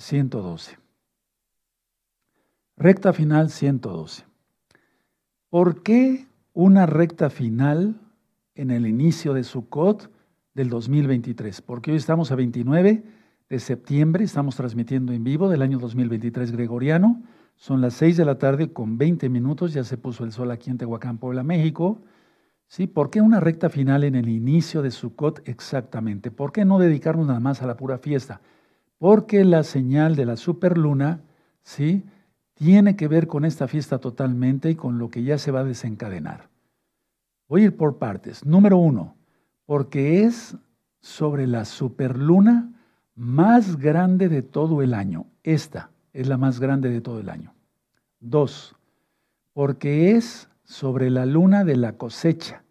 112. Recta final 112. ¿Por qué una recta final en el inicio de Sukkot del 2023? Porque hoy estamos a 29 de septiembre, estamos transmitiendo en vivo del año 2023 gregoriano. Son las 6 de la tarde con 20 minutos, ya se puso el sol aquí en Tehuacán, Puebla, México. ¿Sí? ¿Por qué una recta final en el inicio de Sukkot exactamente? ¿Por qué no dedicarnos nada más a la pura fiesta? Porque la señal de la superluna, ¿sí? tiene que ver con esta fiesta totalmente y con lo que ya se va a desencadenar. Voy a ir por partes. Número uno, porque es sobre la superluna más grande de todo el año. Esta es la más grande de todo el año. Dos, porque es sobre la luna de la cosecha.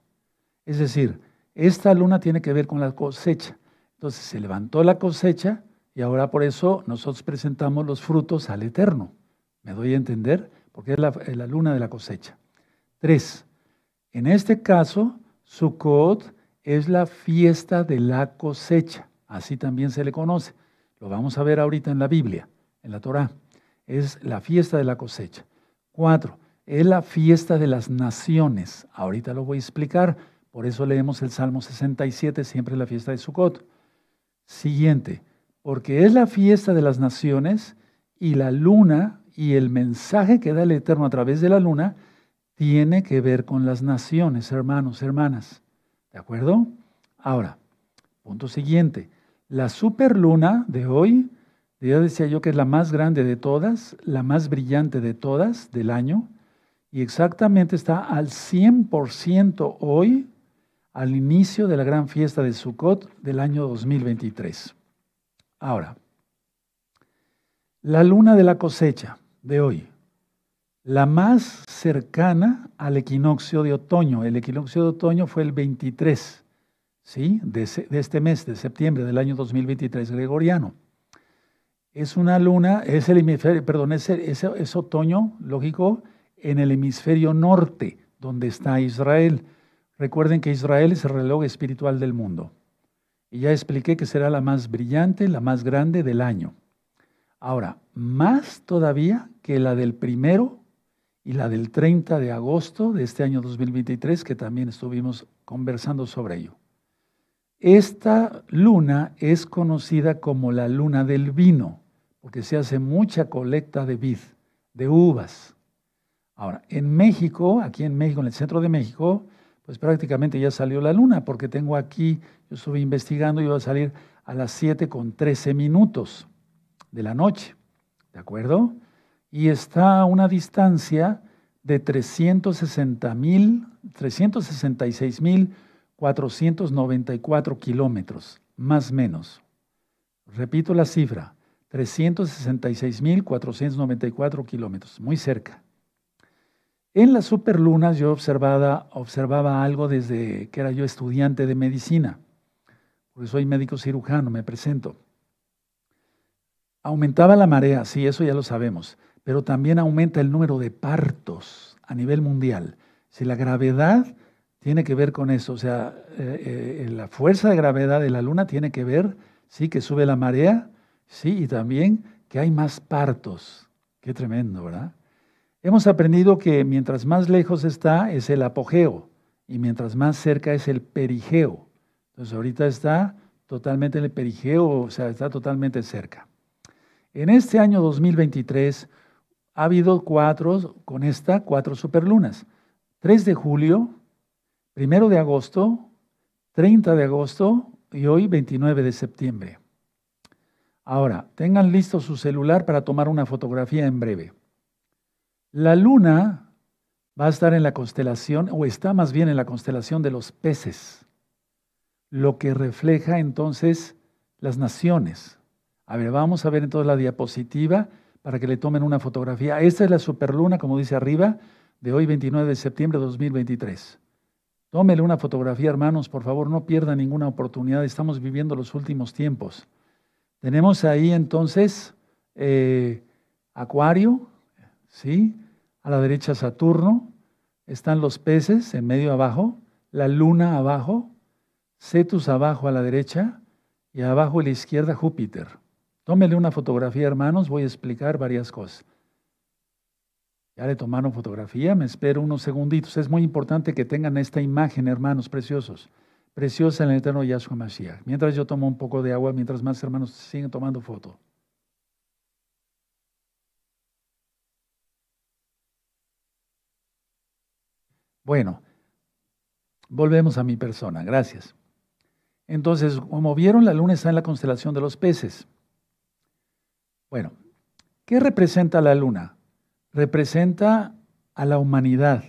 Es decir, esta luna tiene que ver con la cosecha. Entonces se levantó la cosecha y ahora por eso nosotros presentamos los frutos al Eterno. ¿Me doy a entender? Porque es la, luna de la cosecha. Tres, en este caso, Sukkot es la fiesta de la cosecha. Así también se le conoce. Lo vamos a ver ahorita en la Biblia, en la Torá. Es la fiesta de la cosecha. Cuatro, es la fiesta de las naciones. Ahorita lo voy a explicar. Por eso leemos el Salmo 67, siempre la fiesta de Sukkot. Siguiente, porque es la fiesta de las naciones y la luna y el mensaje que da el Eterno a través de la luna tiene que ver con las naciones, hermanos, hermanas. ¿De acuerdo? Ahora, punto siguiente. La superluna de hoy, ya decía yo que es la más grande de todas, la más brillante de todas del año, y exactamente está al 100% hoy, al inicio de la gran fiesta de Sukkot del año 2023. Ahora, la luna de la cosecha de hoy, la más cercana al equinoccio de otoño. El equinoccio de otoño fue el 23, ¿sí? De, este mes, de septiembre del año 2023 gregoriano. Es una luna, es el hemisferio, perdón, es, es otoño, lógico, en el hemisferio norte, donde está Israel. Recuerden que Israel es el reloj espiritual del mundo. Y ya expliqué que será la más brillante, la más grande del año. Ahora, más todavía que la del primero y la del 30 de agosto de este año 2023, que también estuvimos conversando sobre ello. Esta luna es conocida como la luna del vino, porque se hace mucha colecta de vid, de uvas. Ahora, en México, aquí en México, en el centro de México, pues prácticamente ya salió la luna, porque tengo aquí, yo estuve investigando y va a salir a las 7 con 13 minutos de la noche, ¿de acuerdo? Y está a una distancia de 360 mil, 366 mil 494 kilómetros, más o menos. Repito la cifra, 366 mil 494 kilómetros, muy cerca. En las superlunas yo observaba, observaba algo desde que era yo estudiante de medicina, porque soy médico cirujano, me presento. Aumentaba la marea, sí, eso ya lo sabemos, pero también aumenta el número de partos a nivel mundial. Si la gravedad tiene que ver con eso, o sea, eh, eh, la fuerza de gravedad de la luna tiene que ver, sí, que sube la marea, sí, y también que hay más partos. Qué tremendo, ¿verdad? Hemos aprendido que mientras más lejos está es el apogeo y mientras más cerca es el perigeo. Entonces ahorita está totalmente en el perigeo, o sea, está totalmente cerca. En este año 2023 ha habido cuatro, con esta, cuatro superlunas. 3 de julio, 1 de agosto, 30 de agosto y hoy 29 de septiembre. Ahora, tengan listo su celular para tomar una fotografía en breve. La luna va a estar en la constelación, o está más bien en la constelación de los peces, lo que refleja entonces las naciones. A ver, vamos a ver entonces la diapositiva para que le tomen una fotografía. Esta es la superluna, como dice arriba, de hoy 29 de septiembre de 2023. Tómele una fotografía, hermanos, por favor, no pierda ninguna oportunidad. Estamos viviendo los últimos tiempos. Tenemos ahí entonces eh, Acuario, ¿sí? A la derecha Saturno, están los peces en medio abajo, la luna abajo, Cetus abajo a la derecha y abajo a la izquierda Júpiter Tómele una fotografía, hermanos, voy a explicar varias cosas. Ya le tomaron fotografía, me espero unos segunditos. Es muy importante que tengan esta imagen, hermanos preciosos. Preciosa en el eterno Yahshua Mashiach. Mientras yo tomo un poco de agua, mientras más hermanos siguen tomando foto. Bueno, volvemos a mi persona. Gracias. Entonces, como vieron, la luna está en la constelación de los peces. Bueno, ¿qué representa la luna? Representa a la humanidad,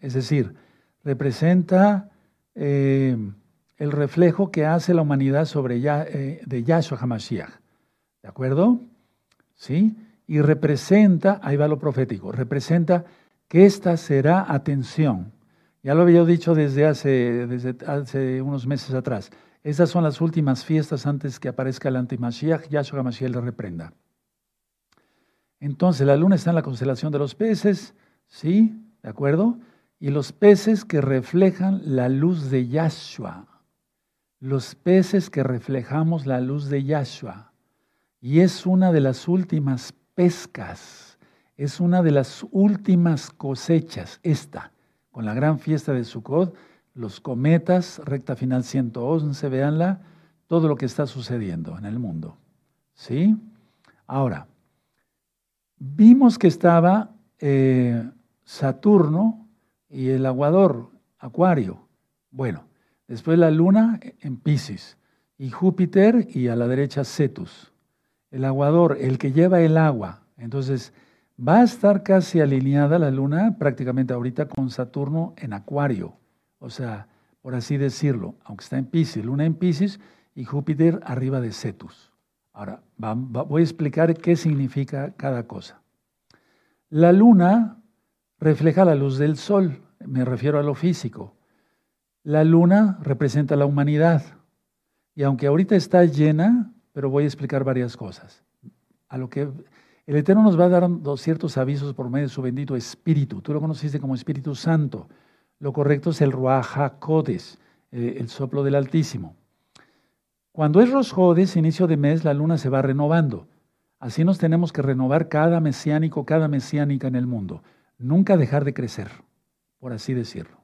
es decir, representa eh, el reflejo que hace la humanidad sobre ya, eh, de Yahshua HaMashiach. ¿De acuerdo? ¿Sí? Y representa, ahí va lo profético, representa que esta será atención. Ya lo había dicho desde hace, desde hace unos meses atrás. Estas son las últimas fiestas antes que aparezca el antimashiach, Yahshua HaMashiach le reprenda. Entonces, la luna está en la constelación de los peces, ¿sí? ¿De acuerdo? Y los peces que reflejan la luz de Yahshua. Los peces que reflejamos la luz de Yahshua. Y es una de las últimas pescas, es una de las últimas cosechas, esta, con la gran fiesta de Sukkot, los cometas, recta final 111, véanla, todo lo que está sucediendo en el mundo. ¿Sí? Ahora, Vimos que estaba eh, Saturno y el aguador, Acuario. Bueno, después la luna en Pisces y Júpiter y a la derecha Cetus. El aguador, el que lleva el agua. Entonces, va a estar casi alineada la luna prácticamente ahorita con Saturno en Acuario. O sea, por así decirlo, aunque está en Pisces, luna en Pisces y Júpiter arriba de Cetus. Ahora, voy a explicar qué significa cada cosa. La luna refleja la luz del sol, me refiero a lo físico. La luna representa la humanidad. Y aunque ahorita está llena, pero voy a explicar varias cosas. A lo que el Eterno nos va a dar ciertos avisos por medio de su bendito Espíritu. Tú lo conociste como Espíritu Santo. Lo correcto es el Ruach HaKodes, eh, el soplo del Altísimo. Cuando es Rosjodes, inicio de mes, la luna se va renovando. Así nos tenemos que renovar cada mesiánico, cada mesiánica en el mundo. Nunca dejar de crecer, por así decirlo.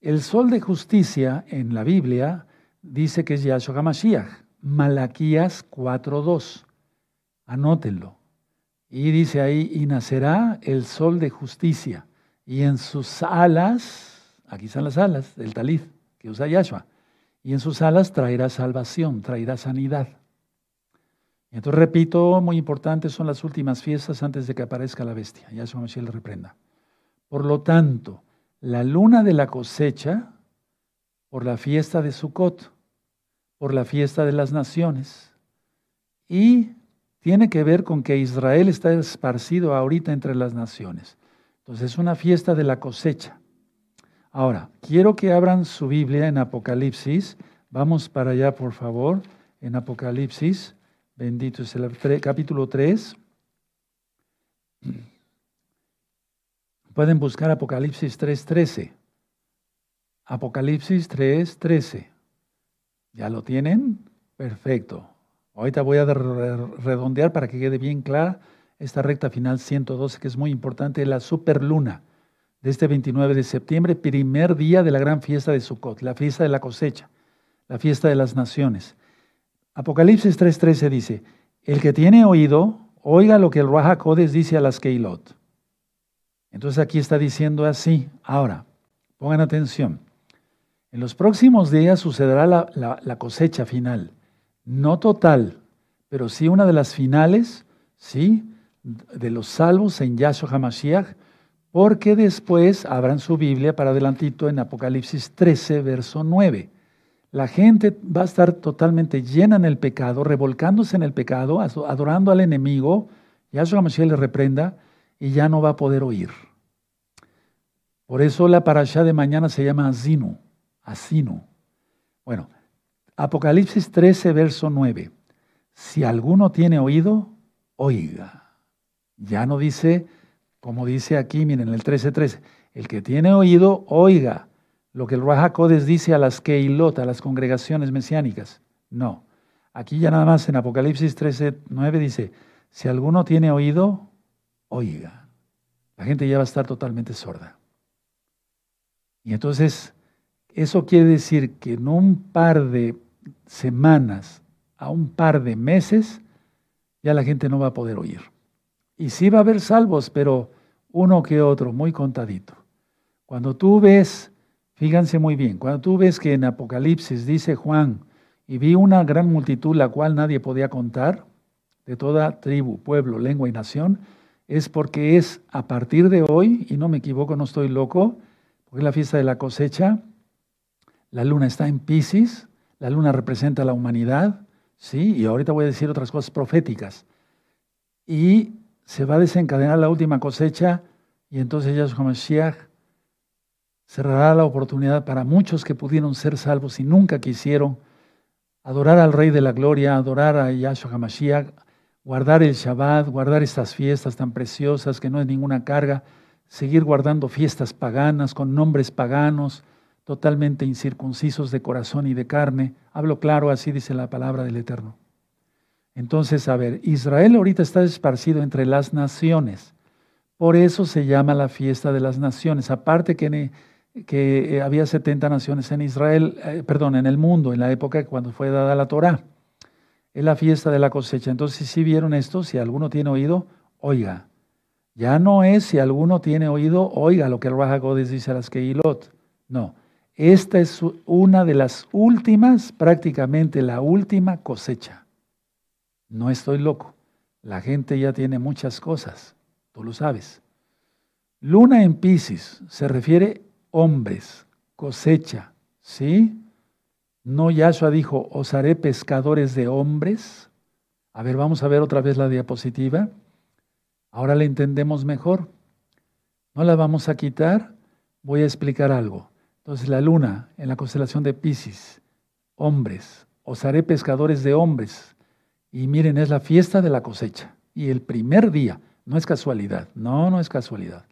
El sol de justicia en la Biblia dice que es Yahshua HaMashiach, Malaquías 4.2. Anótenlo. Y dice ahí, y nacerá el sol de justicia, y en sus alas, aquí están las alas del talid que usa Yahshua, y en sus alas traerá salvación, traerá sanidad. Y entonces repito, muy importante, son las últimas fiestas antes de que aparezca la bestia. Ya su Mashiach le reprenda. Por lo tanto, la luna de la cosecha, por la fiesta de Sukkot, por la fiesta de las naciones, y tiene que ver con que Israel está esparcido ahorita entre las naciones. Entonces es una fiesta de la cosecha. Ahora, quiero que abran su Biblia en Apocalipsis. Vamos para allá, por favor, en Apocalipsis. Bendito es el capítulo 3. Pueden buscar Apocalipsis 3.13. Apocalipsis 3.13. ¿Ya lo tienen? Perfecto. Ahorita voy a redondear para que quede bien clara esta recta final 112, que es muy importante, la superluna de este 29 de septiembre, primer día de la gran fiesta de Sukkot, la fiesta de la cosecha, la fiesta de las naciones. Apocalipsis 3:13 dice, el que tiene oído, oiga lo que el Raja Codes dice a las Keilot. Entonces aquí está diciendo así. Ahora, pongan atención. En los próximos días sucederá la, la cosecha final. No total, pero sí una de las finales, ¿sí? De los salvos en Yahshua HaMashiach, porque después abran su Biblia para adelantito en Apocalipsis 13, verso 9. La gente va a estar totalmente llena en el pecado, revolcándose en el pecado, adorando al enemigo. Yahshua Mashiach le reprenda y ya no va a poder oír. Por eso la parashá de mañana se llama Asinu. Asinu. Bueno, Apocalipsis 13, verso 9. Si alguno tiene oído, oiga. Ya no dice como dice aquí, miren, el 13.13, el que tiene oído, oiga lo que el Raja dice a las Keilot, a las congregaciones mesiánicas. No. Aquí ya nada más en Apocalipsis 13, 9 dice, si alguno tiene oído, oiga. La gente ya va a estar totalmente sorda. Y entonces, eso quiere decir que en un par de semanas a un par de meses, ya la gente no va a poder oír. Y sí va a haber salvos, pero uno que otro, muy contadito. Cuando tú ves, fíjense muy bien, cuando tú ves que en Apocalipsis dice Juan, y vi una gran multitud la cual nadie podía contar, de toda tribu, pueblo, lengua y nación, es porque es a partir de hoy, y no me equivoco, no estoy loco, porque es la fiesta de la cosecha, la luna está en Pisces, la luna representa la humanidad, ¿sí? Y ahorita voy a decir otras cosas proféticas. Y se va a desencadenar la última cosecha y entonces Yahshua Mashiach cerrará la oportunidad para muchos que pudieron ser salvos y nunca quisieron adorar al Rey de la Gloria, adorar a Yahshua Mashiach, guardar el Shabbat, guardar estas fiestas tan preciosas que no es ninguna carga, seguir guardando fiestas paganas con nombres paganos, totalmente incircuncisos de corazón y de carne. Hablo claro, así dice la palabra del Eterno. Entonces, a ver, Israel ahorita está esparcido entre las naciones. Por eso se llama la fiesta de las naciones. Aparte que, que eh, había 70 naciones en Israel, eh, perdón, en el mundo, en la época cuando fue dada la Torah. Es la fiesta de la cosecha. Entonces, si vieron esto, si alguno tiene oído, oiga. Ya no es si alguno tiene oído, oiga lo que el Raja dice a las Keilot. No. Esta es una de las últimas, prácticamente la última cosecha. No estoy loco. La gente ya tiene muchas cosas, tú lo sabes. Luna en Pisces se refiere hombres, cosecha, ¿sí? No Yahshua dijo, os haré pescadores de hombres. A ver, vamos a ver otra vez la diapositiva. Ahora la entendemos mejor. No la vamos a quitar. Voy a explicar algo. Entonces la luna en la constelación de Pisces, hombres, os haré pescadores de hombres. Y miren, es la fiesta de la cosecha. Y el primer día, no es casualidad, no, no es casualidad.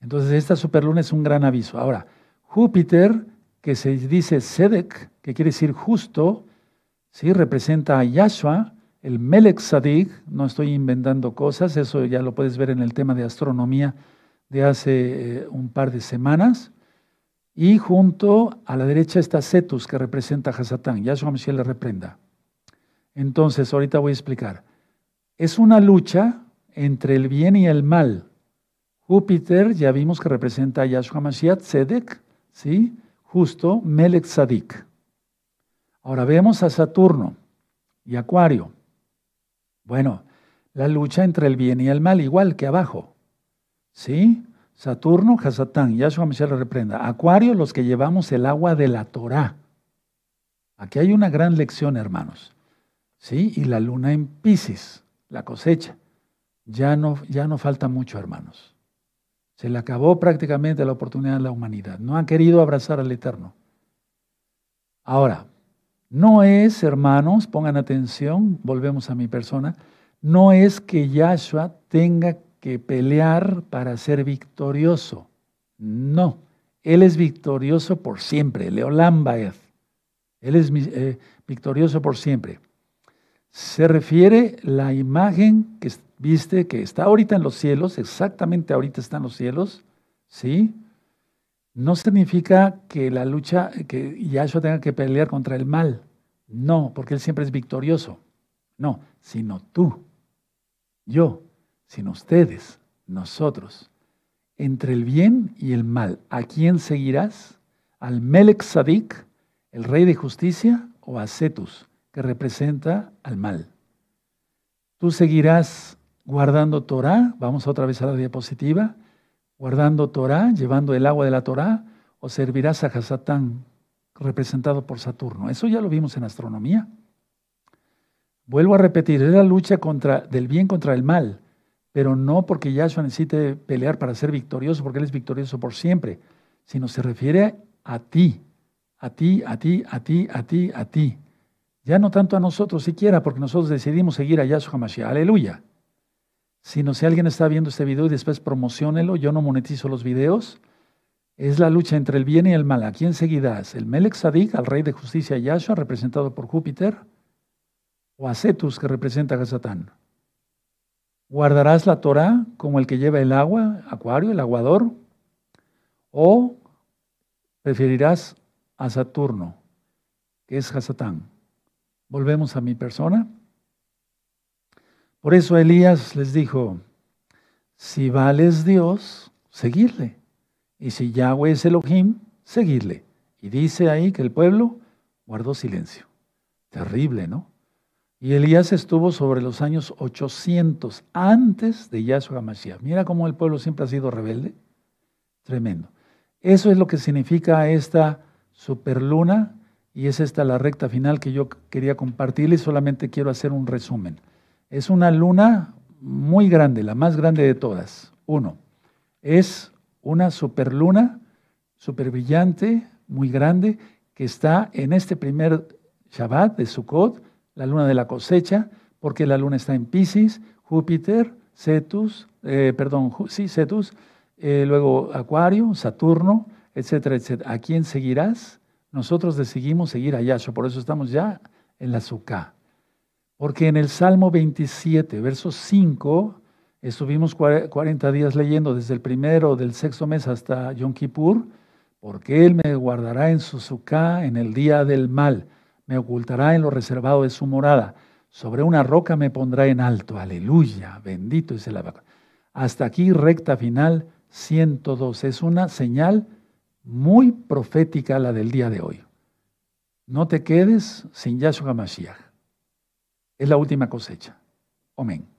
Entonces esta superluna es un gran aviso. Ahora, Júpiter, que se dice Sedek, que quiere decir justo, ¿sí? representa a Yahshua, el Melech Sadik, no estoy inventando cosas, eso ya lo puedes ver en el tema de astronomía de hace eh, un par de semanas. Y junto a la derecha está Cetus, que representa a Hasatán. Yahshua Mashiach le reprenda. Entonces, ahorita voy a explicar. Es una lucha entre el bien y el mal. Júpiter, ya vimos que representa a Yahshua Mashiach, Tzedek, ¿sí? Justo, Melech Sadik. Ahora vemos a Saturno y Acuario. Bueno, la lucha entre el bien y el mal, igual que abajo. ¿Sí? Saturno, Hasatán, Yahshua Mashiach le reprenda. Acuario, los que llevamos el agua de la Torah. Aquí hay una gran lección, hermanos. ¿Sí? Y la luna en Pisces, la cosecha. Ya no, ya no falta mucho, hermanos. Se le acabó prácticamente la oportunidad de la humanidad. No han querido abrazar al Eterno. Ahora, no es, hermanos, pongan atención, volvemos a mi persona, no es que Yahshua tenga que pelear para ser victorioso. No, Él es victorioso por siempre, Leolam Baez. Él es eh, victorioso por siempre. Se refiere la imagen que viste que está ahorita en los cielos, exactamente ahorita está en los cielos, ¿sí? No significa que la lucha, que Yahshua tenga que pelear contra el mal. No, porque Él siempre es victorioso. No, sino tú, yo, sino ustedes, nosotros, entre el bien y el mal. ¿A quién seguirás? ¿Al Melech Sadik, el rey de justicia, o a Cetus, que representa al mal? Tú seguirás guardando Torah, vamos otra vez a la diapositiva, guardando Torah, llevando el agua de la Torah, o servirás a Hasatán, representado por Saturno. Eso ya lo vimos en astronomía. Vuelvo a repetir, es la lucha contra, del bien contra el mal pero no porque Yahshua necesite pelear para ser victorioso, porque Él es victorioso por siempre, sino se refiere a ti, a ti, a ti, a ti, a ti, a ti. Ya no tanto a nosotros siquiera, porque nosotros decidimos seguir a Yahshua Mashiach, aleluya. Sino si alguien está viendo este video y después promocionelo, yo no monetizo los videos, es la lucha entre el bien y el mal. ¿A quién seguirás? ¿El Melech Sadik, al rey de justicia Yahshua, representado por Júpiter? o Acetus, que representa a Satán. ¿Guardarás la Torah como el que lleva el agua, acuario, el aguador? ¿O preferirás a Saturno, que es Hasatán? Volvemos a mi persona. Por eso Elías les dijo, si vales Dios, seguirle. Y si Yahweh es Elohim, seguirle. Y dice ahí que el pueblo guardó silencio. Terrible, ¿no? Y Elías estuvo sobre los años 800 antes de Yahshua Mashiach. Mira cómo el pueblo siempre ha sido rebelde. Tremendo. Eso es lo que significa esta superluna y es esta la recta final que yo quería compartirles. Solamente quiero hacer un resumen. Es una luna muy grande, la más grande de todas. Uno, es una superluna, super brillante, muy grande, que está en este primer Shabbat de Sukkot la luna de la cosecha, porque la luna está en Pisces, Júpiter, Cetus, eh, perdón, sí, Cetus, eh, luego Acuario, Saturno, etcétera, etcétera. ¿A quién seguirás? Nosotros decidimos seguir a Yahshua, por eso estamos ya en la Sukkah. Porque en el Salmo 27, verso 5, estuvimos 40 días leyendo desde el primero del sexto mes hasta Yom Kippur, porque Él me guardará en su Sukkah en el día del mal me ocultará en lo reservado de su morada. Sobre una roca me pondrá en alto. Aleluya, bendito es el abaco. Hasta aquí, recta final 102. Es una señal muy profética la del día de hoy. No te quedes sin Yahshua Mashiach. Es la última cosecha. Amén.